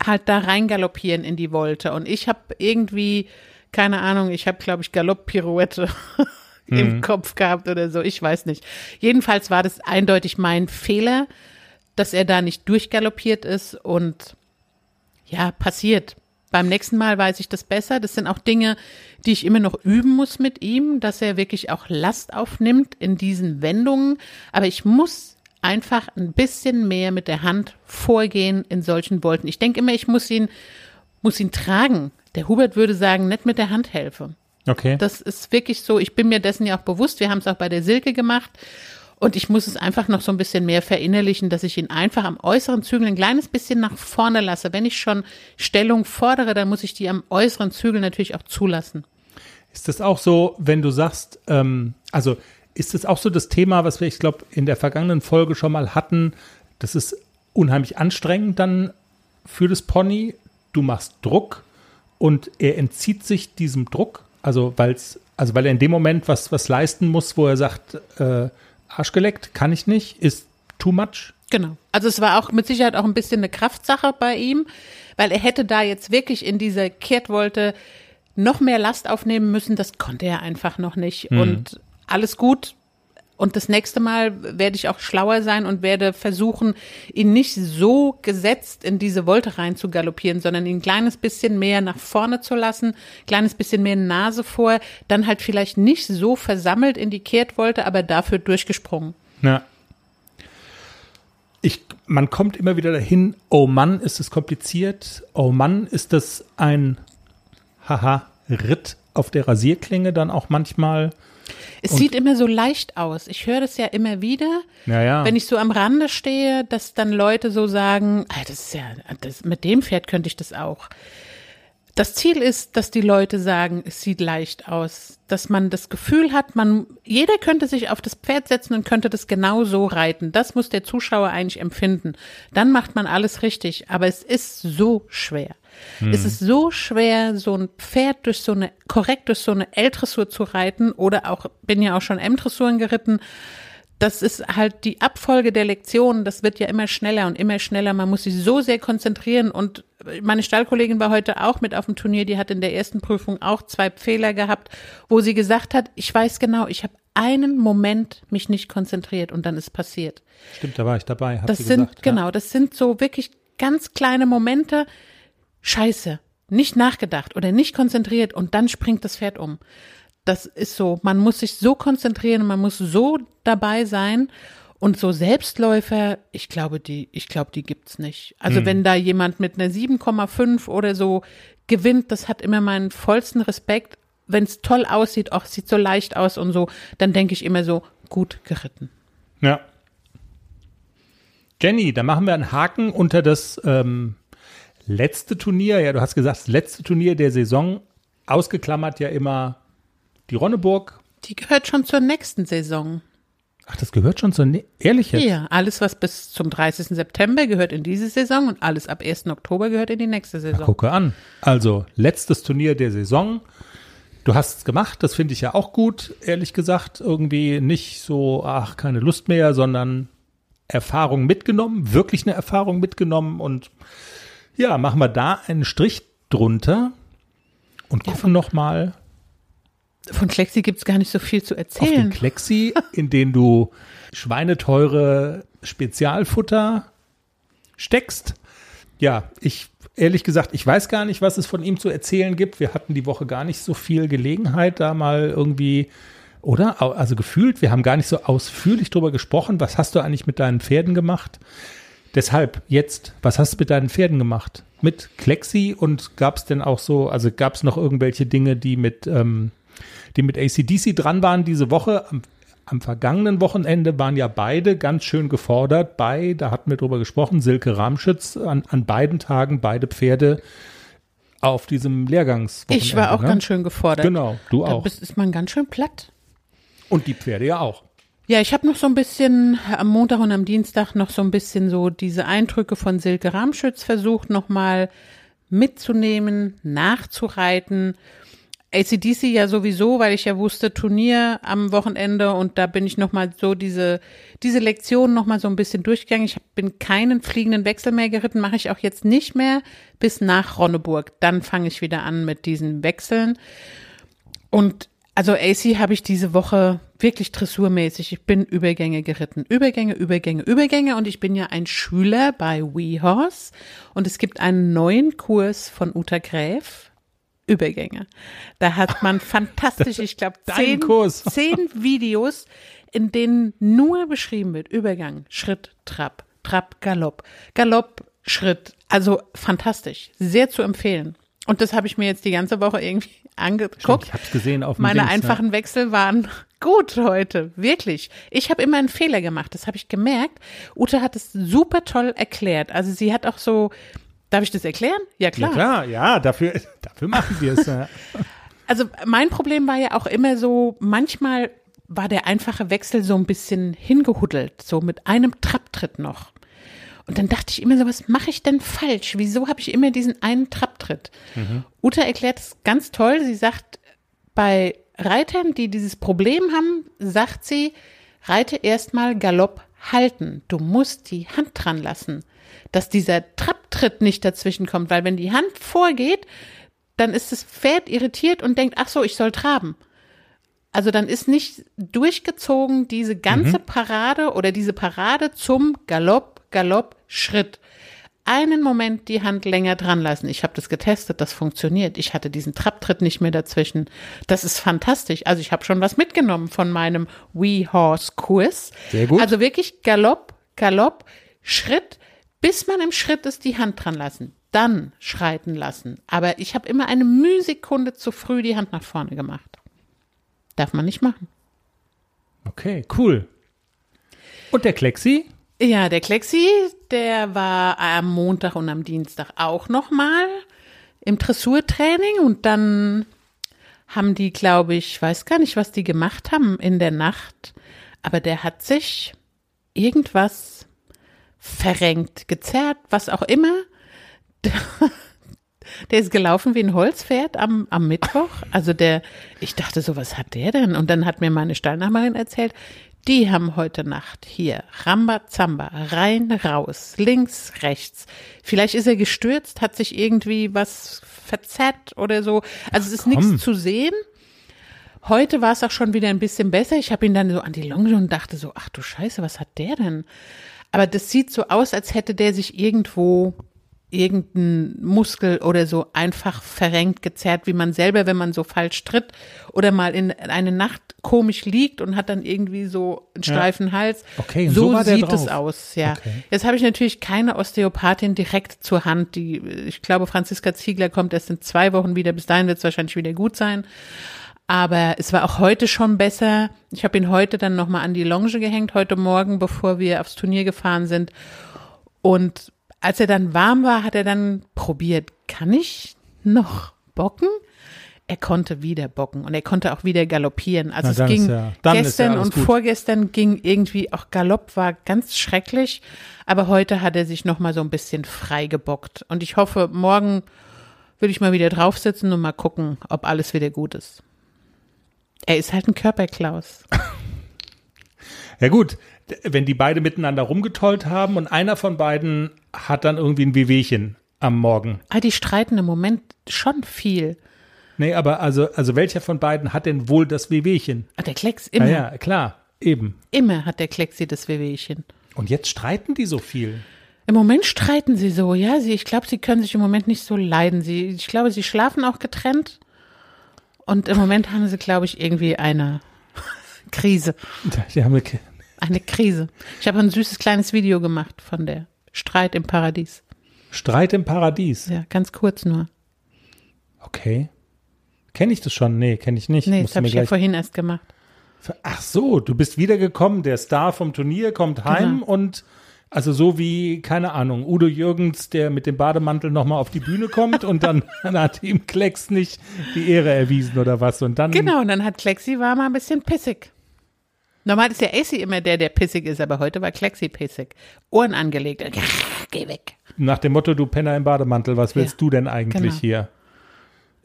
C: halt da rein galoppieren in die Wolte. Und ich habe irgendwie, keine Ahnung, ich habe, glaube ich, Galopp-Pirouette im Kopf gehabt oder so. Ich weiß nicht. Jedenfalls war das eindeutig mein Fehler, dass er da nicht durchgaloppiert ist und ja, passiert. Beim nächsten Mal weiß ich das besser. Das sind auch Dinge, die ich immer noch üben muss mit ihm, dass er wirklich auch Last aufnimmt in diesen Wendungen. Aber ich muss einfach ein bisschen mehr mit der Hand vorgehen in solchen Wolten. Ich denke immer, ich muss ihn, muss ihn tragen. Der Hubert würde sagen, nicht mit der Hand helfe.
B: Okay.
C: Das ist wirklich so. Ich bin mir dessen ja auch bewusst. Wir haben es auch bei der Silke gemacht. Und ich muss es einfach noch so ein bisschen mehr verinnerlichen, dass ich ihn einfach am äußeren Zügel ein kleines bisschen nach vorne lasse. Wenn ich schon Stellung fordere, dann muss ich die am äußeren Zügel natürlich auch zulassen.
B: Ist das auch so, wenn du sagst, ähm, also ist das auch so das Thema, was wir, ich glaube, in der vergangenen Folge schon mal hatten, das ist unheimlich anstrengend dann für das Pony. Du machst Druck und er entzieht sich diesem Druck, also weil's, also weil er in dem Moment was, was leisten muss, wo er sagt, äh, Arsch geleckt, kann ich nicht, ist too much.
C: Genau. Also es war auch mit Sicherheit auch ein bisschen eine Kraftsache bei ihm, weil er hätte da jetzt wirklich in dieser Kehrtwolte noch mehr Last aufnehmen müssen. Das konnte er einfach noch nicht.
B: Mhm.
C: Und alles gut. Und das nächste Mal werde ich auch schlauer sein und werde versuchen, ihn nicht so gesetzt in diese Wolte rein zu galoppieren, sondern ihn ein kleines bisschen mehr nach vorne zu lassen, kleines bisschen mehr Nase vor, dann halt vielleicht nicht so versammelt in die Kehrtwolte, aber dafür durchgesprungen.
B: Ja. Ich, man kommt immer wieder dahin, oh Mann, ist es kompliziert, oh Mann, ist das ein haha Ritt auf der Rasierklinge dann auch manchmal.
C: Es
B: Und-
C: sieht immer so leicht aus. Ich höre das ja immer wieder,
B: Ja, ja.
C: wenn ich so am Rande stehe, dass dann Leute so sagen, ah, das ist ja, das, mit dem Pferd könnte ich das auch. Das Ziel ist, dass die Leute sagen, es sieht leicht aus, dass man das Gefühl hat, man, jeder könnte sich auf das Pferd setzen und könnte das genau so reiten. Das muss der Zuschauer eigentlich empfinden. Dann macht man alles richtig. Aber es ist so schwer. Es ist so schwer, so ein Pferd durch so eine, korrekt durch so eine L-Dressur zu reiten oder auch, bin ja auch schon M-Dressuren geritten. Das ist halt die Abfolge der Lektionen, das wird ja immer schneller und immer schneller. Man muss sich so sehr konzentrieren und meine Stallkollegin war heute auch mit auf dem Turnier, die hat in der ersten Prüfung auch zwei Fehler gehabt, wo sie gesagt hat, ich weiß genau, ich habe einen Moment mich nicht konzentriert und dann ist passiert.
B: Stimmt, da war ich dabei. Hat
C: Das sind,
B: gesagt, ja.
C: genau, das sind so wirklich ganz kleine Momente. Scheiße, nicht nachgedacht oder nicht konzentriert und dann springt das Pferd um. Das ist so, man muss sich so konzentrieren, man muss so dabei sein. Und so Selbstläufer, ich glaube, die, ich glaube, die gibt's nicht. Also wenn da jemand mit einer 7,5 oder so gewinnt, das hat immer meinen vollsten Respekt. Wenn es toll aussieht, auch sieht so leicht aus und so, dann denke ich immer so, gut geritten.
B: Ja. Jenny, da machen wir einen Haken unter das ähm, letzte Turnier. Ja, du hast gesagt, das letzte Turnier der Saison. Ausgeklammert ja immer die Ronneburg.
C: Die gehört schon zur nächsten Saison.
B: Ach, das gehört schon zur. Ne Ehrlich jetzt?
C: Ja, alles, was bis zum 30. September gehört in diese Saison und alles ab 1. Oktober gehört in die nächste Saison.
B: Gucke an. Also, letztes Turnier der Saison. Du hast es gemacht, das finde ich ja auch gut, ehrlich gesagt. Irgendwie nicht so, ach, keine Lust mehr, sondern Erfahrung mitgenommen, wirklich eine Erfahrung mitgenommen und ja, machen wir da einen Strich drunter und gucken noch mal
C: Von Klexi gibt's gar nicht so viel zu
B: auf den
C: erzählen.
B: Klexi, in den du schweineteure Spezialfutter steckst. Ja, ich ehrlich gesagt, ich weiß gar nicht, was es von ihm zu erzählen gibt. Wir hatten die Woche gar nicht so viel Gelegenheit, da mal irgendwie, oder? Also gefühlt, wir haben gar nicht so ausführlich drüber gesprochen. Was hast du eigentlich mit deinen Pferden gemacht? Deshalb jetzt, was hast du mit deinen Pferden gemacht? Mit Klexi und gab es denn auch so, also gab es noch irgendwelche Dinge, die mit, ähm, die mit ACDC dran waren diese Woche? Am, am vergangenen Wochenende waren ja beide ganz schön gefordert bei, da hatten wir drüber gesprochen, Silke Ramschütz, an, an beiden Tagen beide Pferde auf diesem Lehrgangswochenende.
C: Ich war auch
B: ne?
C: ganz schön gefordert.
B: Genau, du
C: Da
B: auch.
C: bist, ist man ganz schön platt.
B: Und die Pferde ja auch.
C: Ja, ich habe noch so ein bisschen am Montag und am Dienstag noch so ein bisschen so diese Eindrücke von Silke Ramschütz versucht nochmal mitzunehmen, nachzureiten. ACDC ja sowieso, weil ich ja wusste, Turnier am Wochenende und da bin ich nochmal so diese, diese Lektion nochmal so ein bisschen durchgegangen. Ich bin keinen fliegenden Wechsel mehr geritten, mache ich auch jetzt nicht mehr bis nach Ronneburg. Dann fange ich wieder an mit diesen Wechseln. Und also AC habe ich diese Woche wirklich dressurmäßig. Ich bin Übergänge geritten. Übergänge, Übergänge, Übergänge. Und ich bin ja ein Schüler bei WeHorse. Und es gibt einen neuen Kurs von Uta Gräf. Übergänge. Da hat man fantastisch, ich glaube, zehn, zehn Videos, in denen nur beschrieben wird. Übergang, Schritt, Trab, Trab, Galopp, Galopp, Schritt. Also fantastisch. Sehr zu empfehlen. Und das habe ich mir jetzt die ganze Woche irgendwie angeguckt.
B: Ich hab's gesehen auf dem
C: Meine
B: Dings, ne?
C: einfachen Wechsel waren gut heute, wirklich. Ich habe immer einen Fehler gemacht, das habe ich gemerkt. Ute hat es super toll erklärt. Also sie hat auch so, darf ich das erklären? Ja klar.
B: Ja, klar, ja, dafür, dafür machen wir es. Ja.
C: Also mein Problem war ja auch immer so, manchmal war der einfache Wechsel so ein bisschen hingehuddelt, so mit einem Trapptritt noch. Und dann dachte ich immer so, was mache ich denn falsch? Wieso habe ich immer diesen einen Trapptritt? Mhm. Uta erklärt es ganz toll. Sie sagt, bei Reitern, die dieses Problem haben, sagt sie, reite erstmal Galopp halten. Du musst die Hand dran lassen, dass dieser Trapptritt nicht dazwischen kommt, weil wenn die Hand vorgeht, dann ist das Pferd irritiert und denkt, ach so, ich soll traben. Also dann ist nicht durchgezogen diese ganze mhm. Parade oder diese Parade zum Galopp, Galopp, Schritt. Einen Moment die Hand länger dran lassen. Ich habe das getestet, das funktioniert. Ich hatte diesen Trapptritt nicht mehr dazwischen. Das ist fantastisch. Also ich habe schon was mitgenommen von meinem We Horse Kurs.
B: Sehr gut.
C: Also wirklich Galopp, Galopp, Schritt, bis man im Schritt ist, die Hand dran lassen dann schreiten lassen. Aber ich habe immer eine Mühsekunde zu früh die Hand nach vorne gemacht. Darf man nicht machen.
B: Okay, cool. Und der Klexi?
C: Ja, der Klexi, der war am Montag und am Dienstag auch nochmal im Dressurtraining und dann haben die, glaube ich, weiß gar nicht, was die gemacht haben in der Nacht, aber der hat sich irgendwas verrenkt, gezerrt, was auch immer der ist gelaufen wie ein Holzpferd am, am Mittwoch. Also der, ich dachte so, was hat der denn? Und dann hat mir meine Stallnachbarin erzählt, die haben heute Nacht hier Rambazamba, rein, raus, links, rechts. Vielleicht ist er gestürzt, hat sich irgendwie was verzerrt oder so. Also es ist nichts zu sehen. Heute war es auch schon wieder ein bisschen besser. Ich habe ihn dann so an die Longe und dachte so, ach du Scheiße, was hat der denn? Aber das sieht so aus, als hätte der sich irgendwo irgendein Muskel oder so einfach verrenkt, gezerrt, wie man selber, wenn man so falsch tritt oder mal in eine Nacht komisch liegt und hat dann irgendwie so einen steifen ja. Hals.
B: Okay,
C: so,
B: so
C: sieht es aus, ja. Okay. Jetzt habe ich natürlich keine Osteopathin direkt zur Hand. Die, ich glaube, Franziska Ziegler kommt erst in zwei Wochen wieder. Bis dahin wird es wahrscheinlich wieder gut sein. Aber es war auch heute schon besser. Ich habe ihn heute dann nochmal an die Longe gehängt, heute Morgen, bevor wir aufs Turnier gefahren sind. Und als er dann warm war, hat er dann probiert, kann ich noch bocken? Er konnte wieder bocken und er konnte auch wieder galoppieren. Also Na, es ging ja, gestern ja und gut. vorgestern ging irgendwie auch Galopp war ganz schrecklich, aber heute hat er sich noch mal so ein bisschen frei gebockt und ich hoffe, morgen würde ich mal wieder draufsitzen und mal gucken, ob alles wieder gut ist. Er ist halt ein Körperklaus.
B: ja gut, wenn die beide miteinander rumgetollt haben und einer von beiden hat dann irgendwie ein Wehwehchen am Morgen.
C: Ah, die streiten im Moment schon viel.
B: Nee, aber also, also welcher von beiden hat denn wohl das Wehwehchen?
C: Ah, der Klecks immer.
B: Ja, ja, klar, eben.
C: Immer hat der Klexi das Wehwehchen.
B: Und jetzt streiten die so viel.
C: Im Moment streiten sie so, ja. Sie, ich glaube, sie können sich im Moment nicht so leiden. Sie, ich glaube, sie schlafen auch getrennt. Und im Moment haben sie, glaube ich, irgendwie eine Krise.
B: Die haben eine,
C: eine Krise. Ich habe ein süßes kleines Video gemacht von der Streit im Paradies.
B: Streit im Paradies?
C: Ja, ganz kurz nur.
B: Okay. Kenne ich das schon? Nee, kenne ich nicht.
C: Nee, das habe ich ja vorhin erst gemacht.
B: Ach so, du bist wiedergekommen, der Star vom Turnier kommt heim genau. und also so wie, keine Ahnung, Udo Jürgens, der mit dem Bademantel nochmal auf die Bühne kommt und dann, dann hat ihm Klecks nicht die Ehre erwiesen oder was und dann.
C: Genau, und dann hat Klexi war mal ein bisschen pissig. Normal ist ja AC immer der, der pissig ist, aber heute war Klexi pissig. Ohren angelegt. Geh weg.
B: Nach dem Motto, du Penner im Bademantel, was willst ja, du denn eigentlich genau. hier?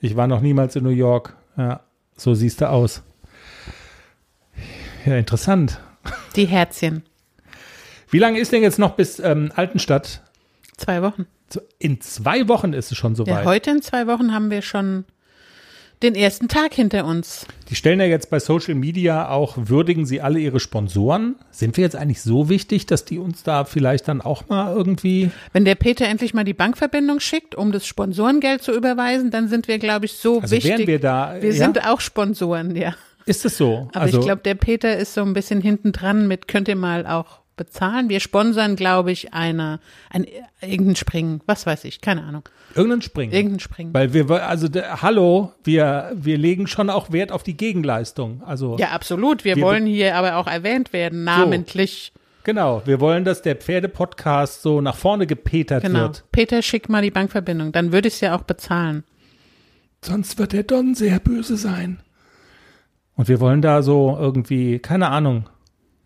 B: Ich war noch niemals in New York. Ja, so siehst du aus. Ja, interessant.
C: Die Herzchen.
B: Wie lange ist denn jetzt noch bis ähm, Altenstadt?
C: Zwei Wochen.
B: In zwei Wochen ist es schon soweit.
C: Ja, heute in zwei Wochen haben wir schon den ersten Tag hinter uns.
B: Die stellen ja jetzt bei Social Media auch, würdigen sie alle ihre Sponsoren. Sind wir jetzt eigentlich so wichtig, dass die uns da vielleicht dann auch mal irgendwie.
C: Wenn der Peter endlich mal die Bankverbindung schickt, um das Sponsorengeld zu überweisen, dann sind wir, glaube ich, so
B: also
C: wichtig.
B: Wären wir da,
C: wir ja? sind auch Sponsoren, ja.
B: Ist es so?
C: Aber also, ich glaube, der Peter ist so ein bisschen hinten dran mit, könnt ihr mal auch bezahlen. Wir sponsern, glaube ich, eine, ein, irgendein Springen, was weiß ich, keine Ahnung.
B: Irgendein Springen.
C: Irgendein Springen.
B: Weil wir, also der, hallo, wir, wir legen schon auch Wert auf die Gegenleistung. Also
C: Ja, absolut. Wir,
B: Wir-
C: wollen hier aber auch erwähnt werden, namentlich.
B: genau, wir wollen, dass der Pferdepodcast so nach vorne gepetert
C: Genau.
B: wird.
C: Peter, schick mal die Bankverbindung. Dann würde ich es ja auch bezahlen.
B: Sonst wird der Don sehr böse sein. Und wir wollen da so irgendwie, keine Ahnung,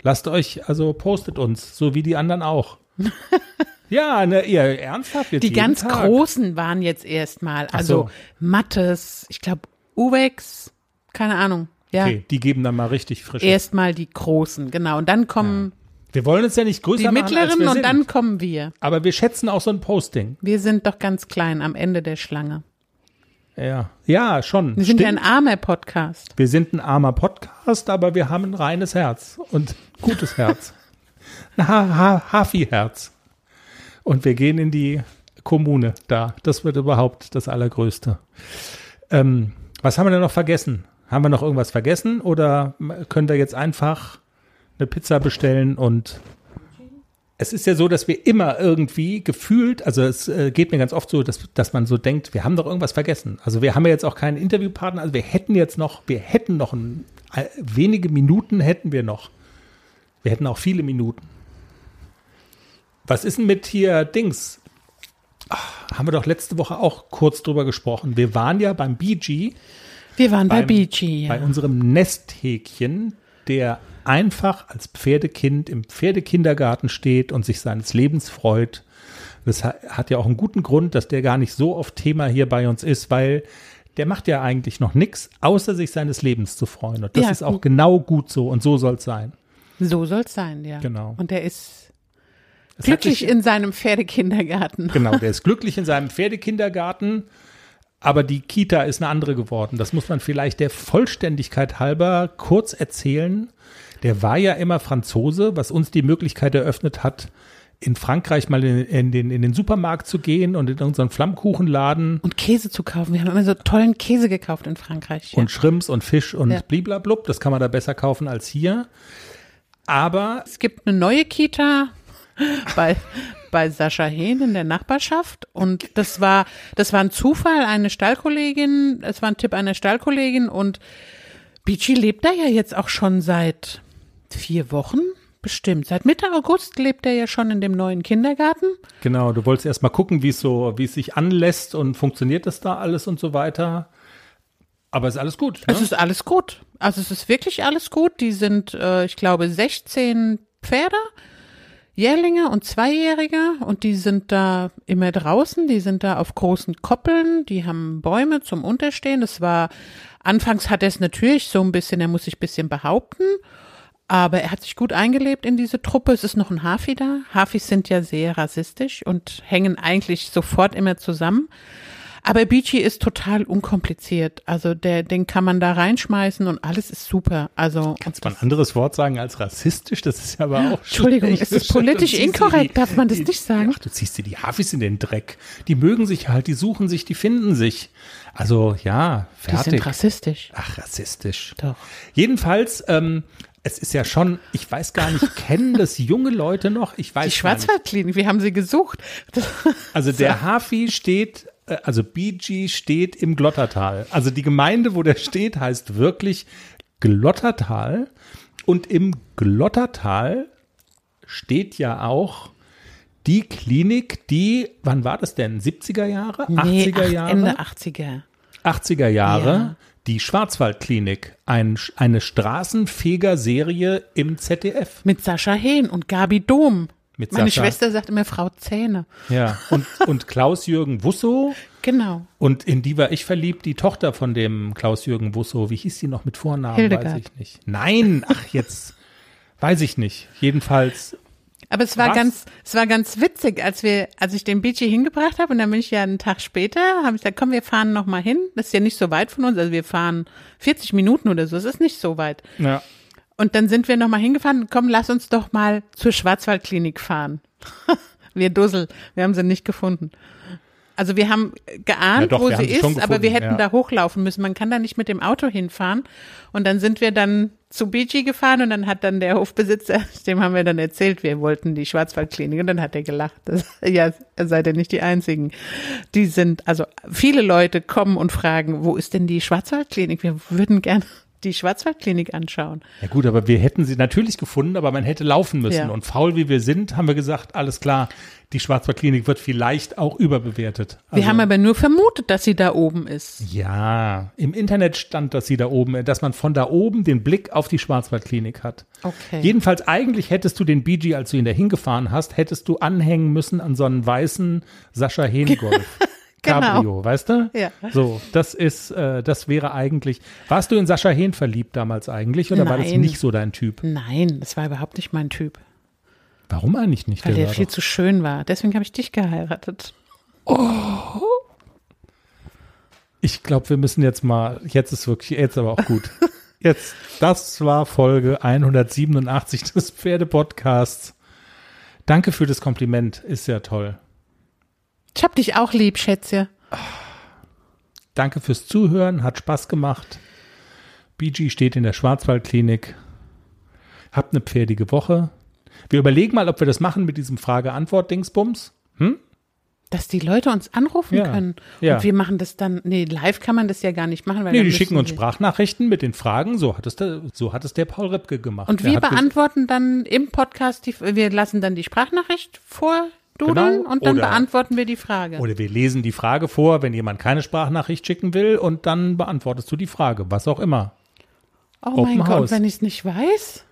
B: lasst euch, also postet uns, so wie die anderen auch. ja, ne, ihr ernsthaft jetzt
C: Die ganz
B: Tag.
C: großen waren jetzt erstmal. Also
B: so.
C: Mattes, ich glaube Uwex, keine Ahnung. Ja,
B: Okay, die geben dann mal richtig frisch.
C: erstmal die großen, genau. Und dann kommen
B: Wir wollen uns ja nicht größer
C: die
B: machen, als
C: mittleren und
B: sind.
C: dann kommen wir.
B: Aber wir schätzen auch so ein Posting.
C: Wir sind doch ganz klein am Ende der Schlange.
B: Ja, ja, schon.
C: Wir sind ja
B: Stimmt.
C: ein armer Podcast.
B: Wir sind ein armer Podcast, aber wir haben ein reines Herz und gutes Herz. Ein ha ha Hafi-Herz. Und wir gehen in die Kommune da. Das wird überhaupt das Allergrößte. Ähm, was haben wir denn noch vergessen? Haben wir noch irgendwas vergessen oder können wir jetzt einfach eine Pizza bestellen und es ist ja so, dass wir immer irgendwie gefühlt, also es äh, geht mir ganz oft so, dass, dass man so denkt, wir haben doch irgendwas vergessen. Also wir haben ja jetzt auch keinen Interviewpartner, also wir hätten jetzt noch, wir hätten noch ein, äh, wenige Minuten hätten wir noch. Wir hätten auch viele Minuten. Was ist denn mit hier Dings? Ach, haben wir doch letzte Woche auch kurz drüber gesprochen. Wir waren ja beim BG,
C: Wir waren bei
B: Beim-
C: BG.
B: bei
C: Ja.
B: unserem Nesthäkchen, der einfach als Pferdekind im Pferdekindergarten steht und sich seines Lebens freut. Das ha- hat ja auch einen guten Grund, dass der gar nicht so oft Thema hier bei uns ist, weil der macht ja eigentlich noch nichts, außer sich seines Lebens zu freuen. Und das
C: Ja.
B: ist auch genau gut so und so soll es sein.
C: So soll es sein, ja.
B: Genau.
C: Und er ist
B: hat
C: glücklich
B: sich-
C: in seinem Pferdekindergarten.
B: Genau, der ist glücklich in seinem Pferdekindergarten, aber die Kita ist eine andere geworden. Das muss man vielleicht der Vollständigkeit halber kurz erzählen. Der war ja immer Franzose, was uns die Möglichkeit eröffnet hat, in Frankreich mal in, in, den, in den Supermarkt zu gehen und in unseren Flammkuchenladen
C: Und Käse zu kaufen. Wir haben immer so tollen Käse gekauft in Frankreich. Ja.
B: und Shrimps und Fisch und
C: Ja.
B: bliblablub. Das kann man da besser kaufen als hier. Aber
C: Es gibt eine neue Kita bei, bei Sascha Hehn in der Nachbarschaft. Und das war, das war ein Zufall, eine Stallkollegin, es war ein Tipp einer Stallkollegin und Bici lebt da ja jetzt auch schon seit vier Wochen. Bestimmt. Seit Mitte August lebt er ja schon in dem neuen Kindergarten.
B: Genau, du wolltest erst mal gucken, wie es so, wie es sich anlässt und funktioniert das da alles und so weiter. Aber ist alles gut. Ne?
C: Es ist alles gut. Also es ist wirklich alles gut. Die sind, äh, ich glaube, 16 Pferde, Jährlinge und Zweijährige und die sind da immer draußen. Die sind da auf großen Koppeln. Die haben Bäume zum Unterstehen. Das war, anfangs hat er es natürlich so ein bisschen, er muss sich ein bisschen behaupten. Aber er hat sich gut eingelebt in diese Truppe. Es ist noch ein Hafi da. Hafis sind ja sehr rassistisch und hängen eigentlich sofort immer zusammen. Aber Beachy ist total unkompliziert. Also der, den kann man da reinschmeißen und alles ist super. Also
B: Kannst du ein anderes Wort sagen als rassistisch? Das ist ja aber auch
C: Entschuldigung,
B: schlecht.
C: ist das politisch inkorrekt? Darf man das nicht sagen?
B: Ach, du ziehst dir die Hafis in den Dreck. Die mögen sich halt, die suchen sich, die finden sich. Also ja,
C: die
B: fertig.
C: sind rassistisch.
B: Ach, rassistisch.
C: Doch.
B: Jedenfalls, ähm, es ist ja schon, ich weiß gar nicht, kennen das junge Leute noch? Ich weiß
C: Die. Schwarzwaldklinik, wir haben sie gesucht.
B: Also der Hafi steht, äh, also BG steht im Glottertal. Also die Gemeinde, wo der steht, heißt wirklich Glottertal. Und im Glottertal steht ja auch die Klinik, die, wann war das denn? 70er Jahre? 80er
C: ach,
B: Jahre?
C: Ende 80er.
B: 80er Jahre.
C: Ja.
B: Die Schwarzwaldklinik. Ein, eine Straßenfeger-Serie im ZDF.
C: Mit Sascha Hehn und Gabi Dom.
B: Mit
C: Meine
B: Sascha.
C: Schwester sagt immer Frau Zähne.
B: Ja. Und, und Klaus-Jürgen Wusso.
C: Genau.
B: Und in die war ich verliebt, die Tochter von dem Klaus-Jürgen Wusso. Wie hieß die noch mit Vornamen?
C: Hildegard.
B: Weiß ich nicht. Nein, ach jetzt. Weiß ich nicht. Jedenfalls,
C: Aber es war
B: Was?
C: ganz, es war ganz witzig, als wir, als ich den Beachy hingebracht habe und dann bin ich ja einen Tag später, habe ich gesagt, komm, wir fahren noch mal hin. Das ist ja nicht so weit von uns, also wir fahren 40 Minuten oder so. Es ist nicht so weit.
B: ja.
C: Und dann sind wir noch mal hingefahren. Komm, lass uns doch mal zur Schwarzwaldklinik fahren. wir Dussel, wir haben sie nicht gefunden. Also wir haben geahnt,
B: Ja, doch,
C: wo sie ist,
B: schon
C: aber wir
B: gefunden,
C: hätten
B: ja.
C: da hochlaufen müssen. Man kann da nicht mit dem Auto hinfahren. Und dann sind wir dann zu Beachy gefahren und dann hat dann der Hofbesitzer, dem haben wir dann erzählt, wir wollten die Schwarzwaldklinik und dann hat er gelacht. Das, ja, seid ihr nicht die Einzigen. Die sind, also viele Leute kommen und fragen, wo ist denn die Schwarzwaldklinik? Wir würden gerne die Schwarzwaldklinik anschauen.
B: Ja gut, aber wir hätten sie natürlich gefunden, aber man hätte laufen müssen.
C: Ja.
B: Und faul wie wir sind, haben wir gesagt, alles klar, die Schwarzwaldklinik wird vielleicht auch überbewertet.
C: Wir
B: Also-
C: haben aber nur vermutet, dass sie da oben ist.
B: Ja, im Internet stand, dass sie da oben, dass man von da oben den Blick auf die Schwarzwaldklinik hat.
C: Okay.
B: Jedenfalls eigentlich hättest du den BG, als du ihn da hingefahren hast, hättest du anhängen müssen an so einen weißen Sascha Hehn Golf.
C: Genau.
B: Cabrio, weißt du?
C: Ja.
B: So, das ist, äh, das wäre eigentlich. Warst du in Sascha Hehn verliebt damals eigentlich oder war das
C: Nein.
B: nicht so dein Typ?
C: Nein, das war überhaupt nicht mein Typ.
B: Warum eigentlich nicht?
C: Weil der
B: war
C: viel
B: doch-
C: zu schön war. Deswegen habe ich dich geheiratet.
B: Ich glaube, wir müssen jetzt mal, jetzt ist wirklich, jetzt aber auch gut. Jetzt, das war Folge 187 des Pferdepodcasts. Danke für das Kompliment, ist ja toll.
C: Ich hab dich auch lieb, Schätze.
B: Danke fürs Zuhören, hat Spaß gemacht. BG steht in der Schwarzwaldklinik. Habt eine pferdige Woche. Wir überlegen mal, ob wir das machen mit diesem Frage-Antwort-Dingsbums.
C: Dass die Leute uns anrufen
B: Ja,
C: können.
B: ja.
C: Und wir machen das dann, nee, live kann man das ja gar nicht machen. Weil
B: Nee, die schicken uns Sprachnachrichten mit den Fragen. So hat es der, so hat es der Paul Ripke gemacht.
C: Und
B: Der
C: wir beantworten dann im Podcast, die, wir lassen dann die Sprachnachricht vordudeln
B: Genau,
C: und dann
B: oder-
C: beantworten wir die Frage.
B: Oder wir lesen die Frage vor, wenn jemand keine Sprachnachricht schicken will und dann beantwortest du die Frage, was auch immer.
C: oh
B: Open
C: mein Gott,
B: House.
C: wenn ich es nicht weiß?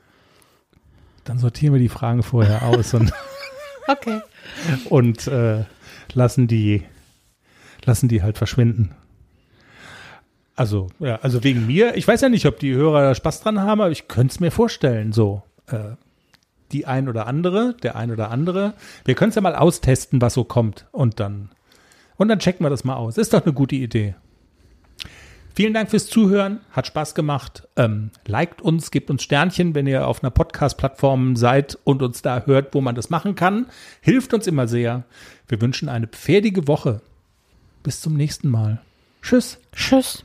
B: Dann sortieren wir die Fragen vorher aus und,
C: Okay.
B: und äh, lassen die lassen die halt verschwinden. Also, ja, also wegen mir, ich weiß ja nicht, ob die Hörer da Spaß dran haben, aber ich könnte es mir vorstellen, so. Äh, die ein oder andere, der ein oder andere. Wir können es ja mal austesten, was so kommt und dann und dann checken wir das mal aus. Ist doch eine gute Idee. Vielen Dank fürs Zuhören, hat Spaß gemacht. Ähm, liked uns, gebt uns Sternchen, wenn ihr auf einer Podcast-Plattform seid und uns da hört, wo man das machen kann. Hilft uns immer sehr. Wir wünschen eine pferdige Woche. Bis zum nächsten Mal. Tschüss.
C: Tschüss.